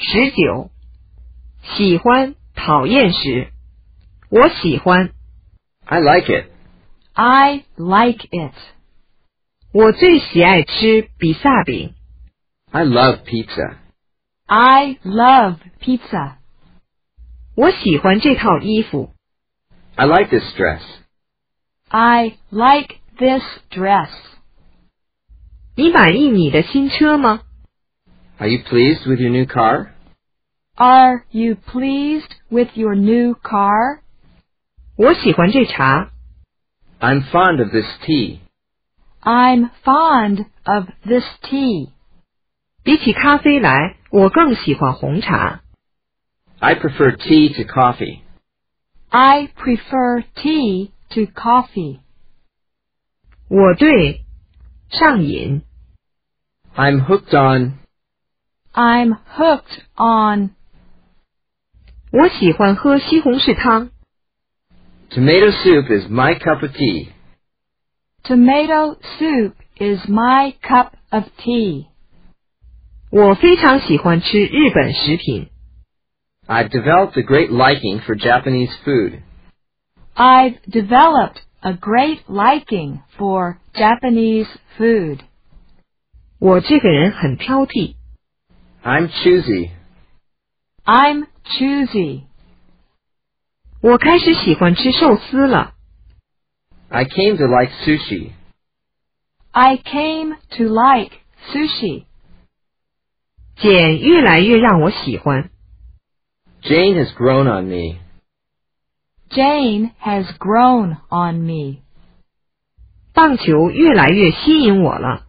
十九，喜欢、讨厌时，我喜欢， I like it. I like it. 我最喜爱吃比萨饼。 I love pizza. I love pizza. 我喜欢这套衣服。 I like this dress. I like this dress. 你满意你的新车吗？ Are you pleased with your new car? Are you pleased with your new car? 我喜欢这茶。 I'm fond of this tea. I'm fond of this tea. 比起咖啡来，我更喜欢红茶。 I prefer tea to coffee. I prefer tea to coffee. 我对上瘾。 I'm hooked on. I'm hooked on. 我喜欢喝西红柿汤。 Tomato soup is my cup of tea. Tomato soup is my cup of tea. 我非常喜欢吃日本食品。 I've developed a great liking for Japanese food. I've developed a great liking for Japanese food. 我这个人很挑剔。 I'm choosy. I'm choosy. 我开始喜欢吃寿司了。 I came to like sushi. I came to like sushi. 简越来越让我喜欢。 Jane has grown on me. Jane has grown on me. 棒球越来越吸引我了。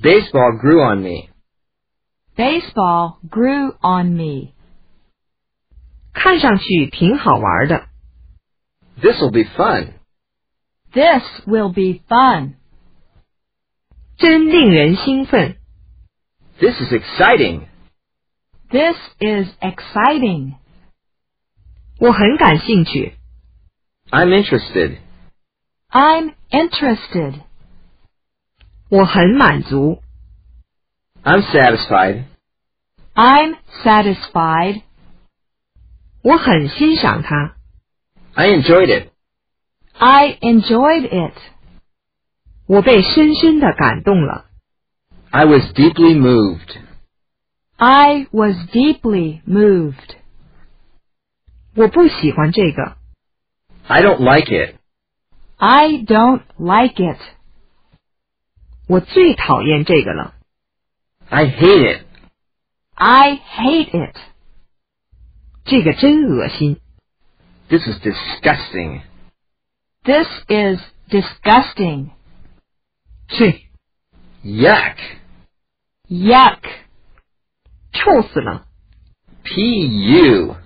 Baseball grew on me. Baseball grew on me. 看上去挺好玩的。 This'll be fun. This will be fun. 真令人兴奋。 This is exciting. This is exciting. 我很感兴趣。 I'm interested. I'm interested. 我很满足。 I'm satisfied. I'm satisfied. 我很欣赏它。 I enjoyed it. I enjoyed it. 我被深深的感动了。 I was deeply moved. I was deeply moved. 我不喜欢这个。 I don't like it. I don't like it. 我最讨厌这个了。 I hate it. I hate it. 这个真恶心。 This is disgusting. This is disgusting. 去， Yuck. Yuck. 臭死了。 P.U.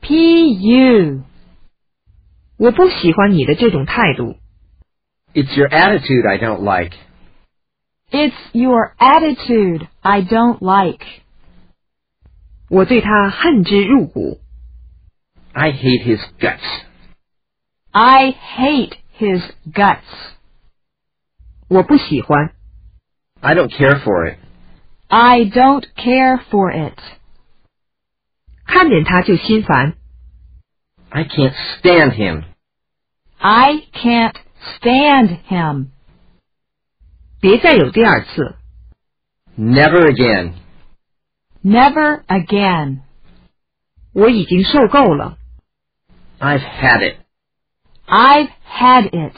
P.U. 我不喜欢你的这种态度。 It's your attitude I don't like. It's your attitude I don't like. 我对他恨之入骨。 I hate his guts. I hate his guts. 我不喜欢。 I don't care for it. I don't care for it. 看见他就心烦。 I can't stand him. I can't stand him. 别再有第二次。 Never again. Never again. 我已经受够了。 I've had it. I've had it.